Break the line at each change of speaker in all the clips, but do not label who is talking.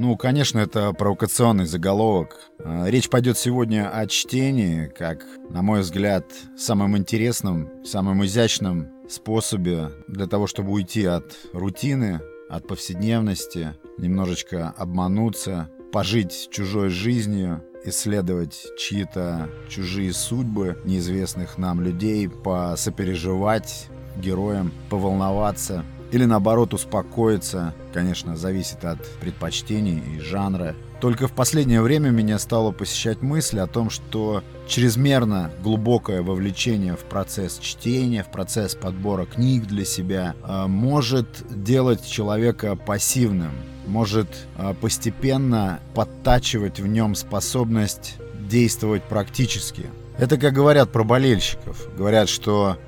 Ну, конечно, это провокационный заголовок. А, речь пойдет сегодня о чтении, как, на мой взгляд, самым интересным, самым изящным способе для того, чтобы уйти от рутины, от повседневности, немножечко обмануться, пожить чужой жизнью, исследовать чьи-то чужие судьбы неизвестных нам людей, посопереживать героям, поволноваться – или наоборот успокоиться, конечно, зависит от предпочтений и жанра. Только в последнее время меня стало посещать мысль о том, что чрезмерно глубокое вовлечение в процесс чтения, в процесс подбора книг для себя э, может делать человека пассивным, может э, постепенно подтачивать в нем способность действовать практически. Это как говорят про болельщиков. Говорят, что а,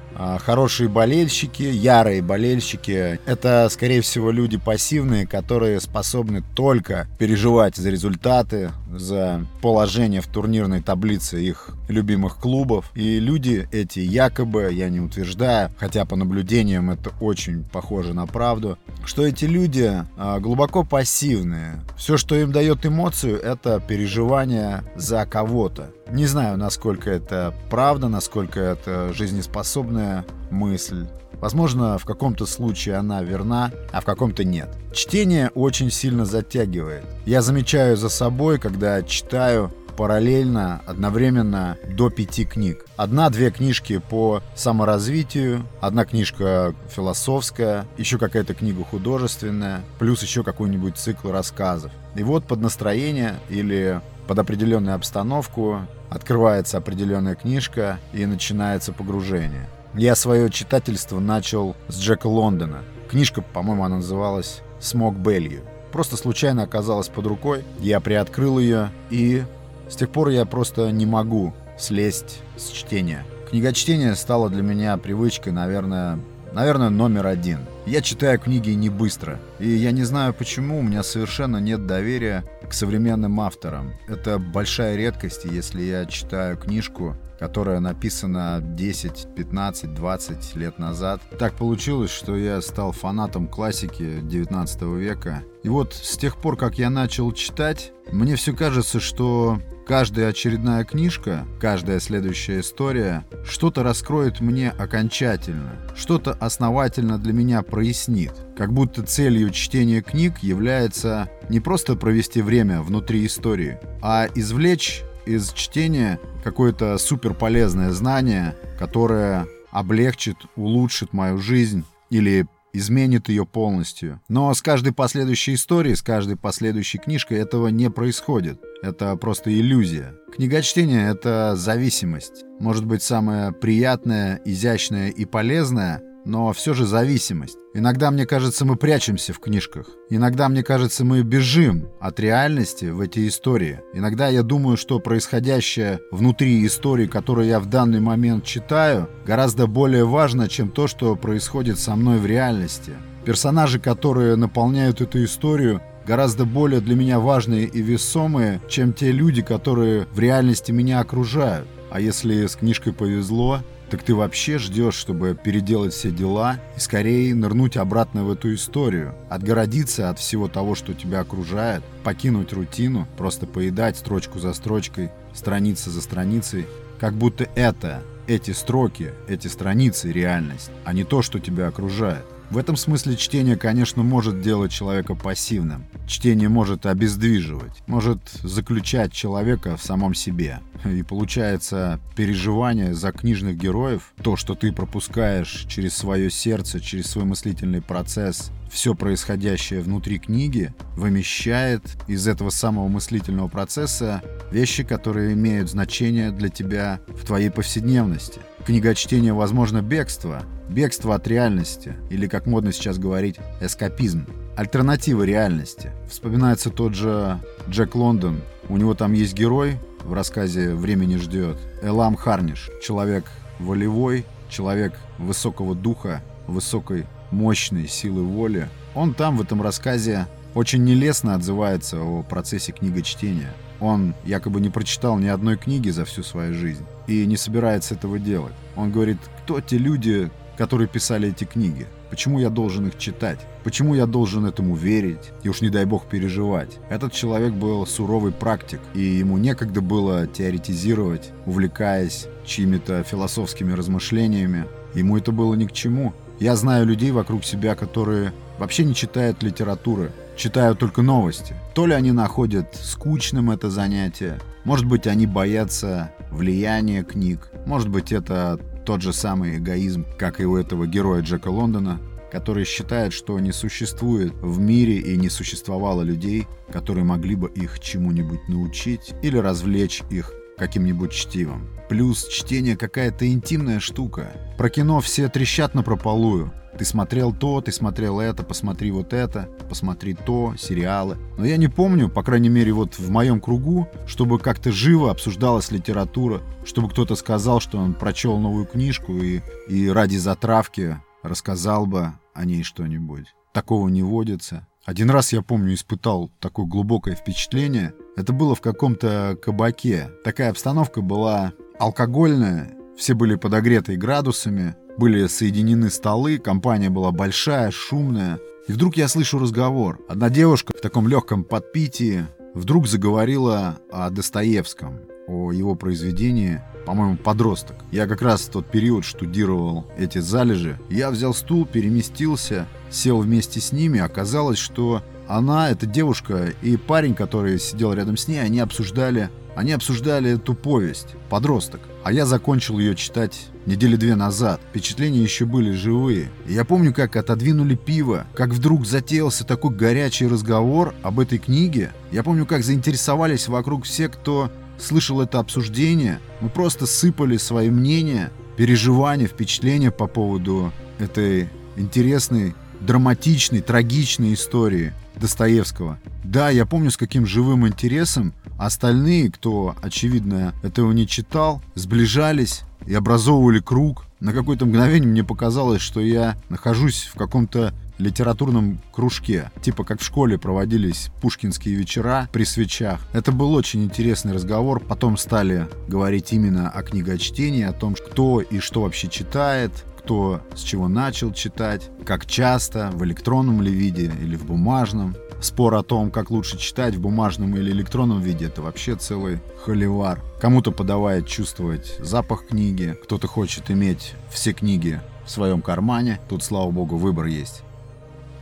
хорошие болельщики, ярые болельщики. Это, скорее всего, люди пассивные, которые способны только переживать за результаты, за положение в турнирной таблице их любимых клубов. И люди эти якобы, я не утверждаю, хотя по наблюдениям это очень похоже на правду, что эти люди а, глубоко пассивные. Все, что им дает эмоцию, это переживание за кого-то. Не знаю, насколько это правда, насколько это жизнеспособная мысль. Возможно, в каком-то случае она верна, а в каком-то нет. Чтение очень сильно затягивает. Я замечаю за собой, когда читаю параллельно, одновременно до пяти книг. Одна-две книжки по саморазвитию, одна книжка философская, еще какая-то книга художественная, плюс еще какой-нибудь цикл рассказов. И вот под настроение или под определенную обстановку открывается определенная книжка и начинается погружение. Я свое читательство начал с Джека Лондона. Книжка, по-моему, она называлась «Смог Белью». Просто случайно оказалась под рукой, я приоткрыл ее, и с тех пор я просто не могу слезть с чтения. Книгочтение стало для меня привычкой, наверное, наверное, номер один. Я читаю книги не быстро, и я не знаю почему, у меня совершенно нет доверия к современным авторам. Это большая редкость, если я читаю книжку, которая написана 10, 15, 20 лет назад. Так получилось, что я стал фанатом классики 19 века. И вот с тех пор, как я начал читать, мне все кажется, что каждая очередная книжка, каждая следующая история что-то раскроет мне окончательно, что-то основательно для меня прояснит. Как будто целью чтения книг является не просто провести время внутри истории, а извлечь из чтения какое-то супер полезное знание, которое облегчит, улучшит мою жизнь или изменит ее полностью. Но с каждой последующей историей, с каждой последующей книжкой этого не происходит. Это просто иллюзия. Книгочтение — это зависимость. Может быть, самое приятное, изящное и полезное но все же зависимость. Иногда, мне кажется, мы прячемся в книжках. Иногда, мне кажется, мы бежим от реальности в эти истории. Иногда я думаю, что происходящее внутри истории, которую я в данный момент читаю, гораздо более важно, чем то, что происходит со мной в реальности. Персонажи, которые наполняют эту историю, гораздо более для меня важные и весомые, чем те люди, которые в реальности меня окружают. А если с книжкой повезло, так ты вообще ждешь, чтобы переделать все дела и скорее нырнуть обратно в эту историю, отгородиться от всего того, что тебя окружает, покинуть рутину, просто поедать строчку за строчкой, страница за страницей, как будто это, эти строки, эти страницы реальность, а не то, что тебя окружает. В этом смысле чтение, конечно, может делать человека пассивным. Чтение может обездвиживать, может заключать человека в самом себе. И получается переживание за книжных героев, то, что ты пропускаешь через свое сердце, через свой мыслительный процесс, все происходящее внутри книги вымещает из этого самого мыслительного процесса вещи, которые имеют значение для тебя в твоей повседневности. Книгочтение, возможно, бегство, бегство от реальности, или, как модно сейчас говорить, эскапизм. Альтернатива реальности. Вспоминается тот же Джек Лондон. У него там есть герой в рассказе «Время не ждет». Элам Харниш. Человек волевой, человек высокого духа, высокой мощной силы воли. Он там в этом рассказе очень нелестно отзывается о процессе книгочтения. Он якобы не прочитал ни одной книги за всю свою жизнь и не собирается этого делать. Он говорит, кто те люди, которые писали эти книги? Почему я должен их читать? Почему я должен этому верить и уж не дай бог переживать? Этот человек был суровый практик, и ему некогда было теоретизировать, увлекаясь чьими-то философскими размышлениями. Ему это было ни к чему. Я знаю людей вокруг себя, которые вообще не читают литературы, читают только новости. То ли они находят скучным это занятие, может быть, они боятся влияния книг, может быть, это тот же самый эгоизм, как и у этого героя Джека Лондона, который считает, что не существует в мире и не существовало людей, которые могли бы их чему-нибудь научить или развлечь их каким-нибудь чтивом. Плюс чтение какая-то интимная штука. Про кино все трещат на прополую. Ты смотрел то, ты смотрел это, посмотри вот это, посмотри то, сериалы. Но я не помню, по крайней мере, вот в моем кругу, чтобы как-то живо обсуждалась литература, чтобы кто-то сказал, что он прочел новую книжку и, и ради затравки рассказал бы о ней что-нибудь. Такого не водится. Один раз, я помню, испытал такое глубокое впечатление. Это было в каком-то кабаке. Такая обстановка была алкогольная, все были подогреты градусами, были соединены столы, компания была большая, шумная. И вдруг я слышу разговор. Одна девушка в таком легком подпитии вдруг заговорила о Достоевском, о его произведении, по-моему, «Подросток». Я как раз в тот период штудировал эти залежи. Я взял стул, переместился, сел вместе с ними. Оказалось, что она, эта девушка и парень, который сидел рядом с ней, они обсуждали, они обсуждали эту повесть «Подросток». А я закончил ее читать недели две назад. Впечатления еще были живые. И я помню, как отодвинули пиво, как вдруг затеялся такой горячий разговор об этой книге. Я помню, как заинтересовались вокруг все, кто слышал это обсуждение. Мы просто сыпали свои мнения, переживания, впечатления по поводу этой интересной, драматичной, трагичной истории Достоевского. Да, я помню, с каким живым интересом Остальные, кто, очевидно, этого не читал, сближались и образовывали круг. На какое-то мгновение мне показалось, что я нахожусь в каком-то литературном кружке. Типа как в школе проводились пушкинские вечера при свечах. Это был очень интересный разговор. Потом стали говорить именно о книгочтении, о том, кто и что вообще читает, кто с чего начал читать, как часто, в электронном ли виде или в бумажном. Спор о том, как лучше читать в бумажном или электронном виде, это вообще целый холивар. Кому-то подавает чувствовать запах книги, кто-то хочет иметь все книги в своем кармане. Тут, слава богу, выбор есть.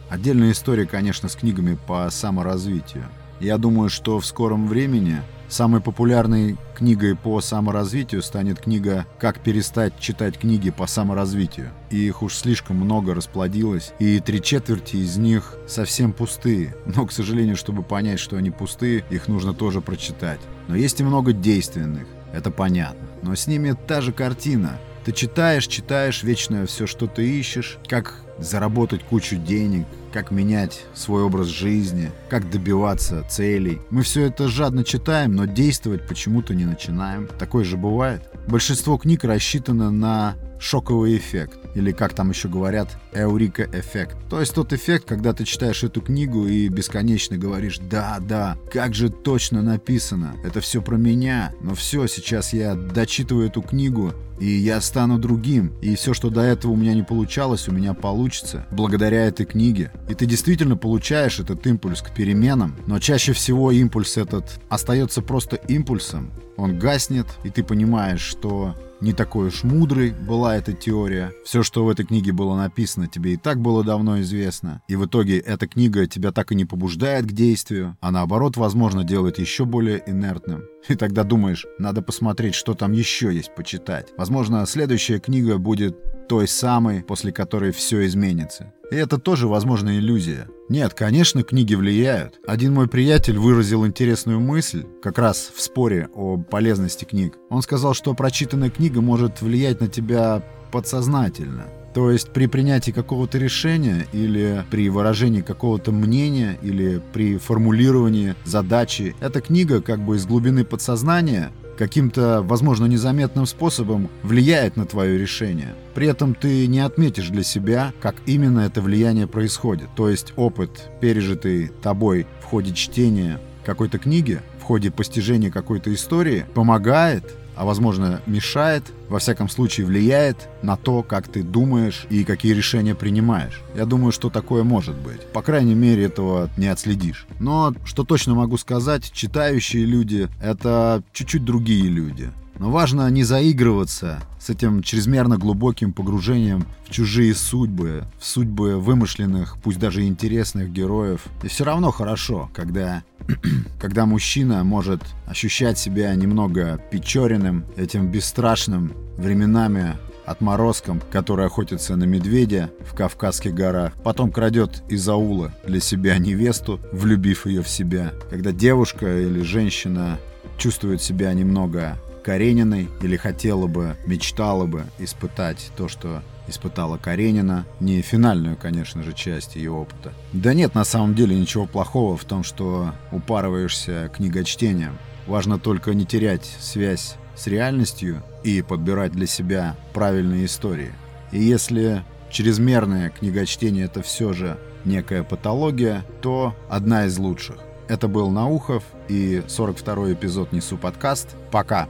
Отдельная история, конечно, с книгами по саморазвитию. Я думаю, что в скором времени Самой популярной книгой по саморазвитию станет книга «Как перестать читать книги по саморазвитию». И их уж слишком много расплодилось, и три четверти из них совсем пустые. Но, к сожалению, чтобы понять, что они пустые, их нужно тоже прочитать. Но есть и много действенных, это понятно. Но с ними та же картина. Ты читаешь, читаешь, вечно все, что ты ищешь, как заработать кучу денег, как менять свой образ жизни, как добиваться целей. Мы все это жадно читаем, но действовать почему-то не начинаем. Такое же бывает. Большинство книг рассчитано на шоковый эффект. Или, как там еще говорят, эурика-эффект. То есть тот эффект, когда ты читаешь эту книгу и бесконечно говоришь «Да, да, как же точно написано, это все про меня, но все, сейчас я дочитываю эту книгу, и я стану другим, и все, что до этого у меня не получалось, у меня получится, благодаря этой книге. И ты действительно получаешь этот импульс к переменам, но чаще всего импульс этот остается просто импульсом, он гаснет, и ты понимаешь, что не такой уж мудрой была эта теория. Все, что в этой книге было написано, тебе и так было давно известно. И в итоге эта книга тебя так и не побуждает к действию, а наоборот, возможно, делает еще более инертным. И тогда думаешь, надо посмотреть, что там еще есть почитать. Возможно, следующая книга будет той самой, после которой все изменится. И это тоже, возможно, иллюзия. Нет, конечно, книги влияют. Один мой приятель выразил интересную мысль, как раз в споре о полезности книг. Он сказал, что прочитанная книга может влиять на тебя подсознательно. То есть при принятии какого-то решения или при выражении какого-то мнения или при формулировании задачи, эта книга как бы из глубины подсознания каким-то, возможно, незаметным способом влияет на твое решение. При этом ты не отметишь для себя, как именно это влияние происходит. То есть опыт, пережитый тобой в ходе чтения какой-то книги, в ходе постижения какой-то истории, помогает а возможно мешает, во всяком случае влияет на то, как ты думаешь и какие решения принимаешь. Я думаю, что такое может быть. По крайней мере, этого не отследишь. Но что точно могу сказать, читающие люди — это чуть-чуть другие люди. Но важно не заигрываться с этим чрезмерно глубоким погружением в чужие судьбы, в судьбы вымышленных, пусть даже интересных героев. И все равно хорошо, когда, когда мужчина может ощущать себя немного печоренным, этим бесстрашным, временами отморозком, который охотится на медведя в Кавказских горах, потом крадет из аула для себя невесту, влюбив ее в себя. Когда девушка или женщина чувствует себя немного Карениной или хотела бы, мечтала бы испытать то, что испытала Каренина. Не финальную, конечно же, часть ее опыта. Да нет, на самом деле ничего плохого в том, что упарываешься книгочтением. Важно только не терять связь с реальностью и подбирать для себя правильные истории. И если чрезмерное книгочтение это все же некая патология, то одна из лучших. Это был Наухов и 42-й эпизод «Несу подкаст». Пока!